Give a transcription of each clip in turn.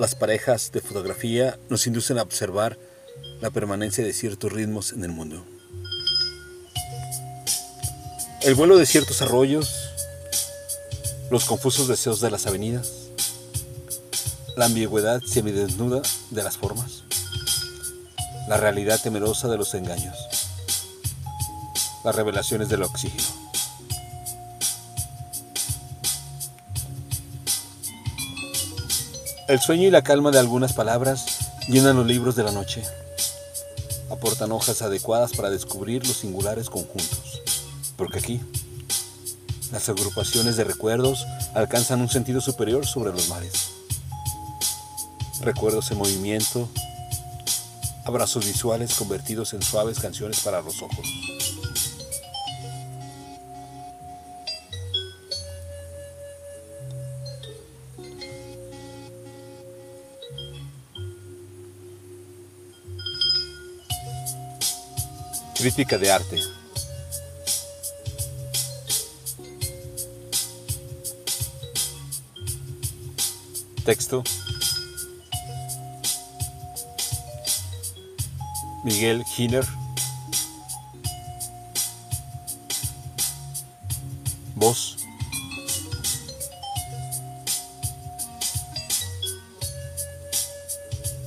Las parejas de fotografía nos inducen a observar la permanencia de ciertos ritmos en el mundo. El vuelo de ciertos arroyos, los confusos deseos de las avenidas, la ambigüedad semidesnuda de las formas, la realidad temerosa de los engaños, las revelaciones del oxígeno. El sueño y la calma de algunas palabras llenan los libros de la noche, aportan hojas adecuadas para descubrir los singulares conjuntos, porque aquí las agrupaciones de recuerdos alcanzan un sentido superior sobre los mares. Recuerdos en movimiento, abrazos visuales convertidos en suaves canciones para los ojos. Crítica de arte. Texto Miguel Giner. Voz.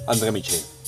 André Michel.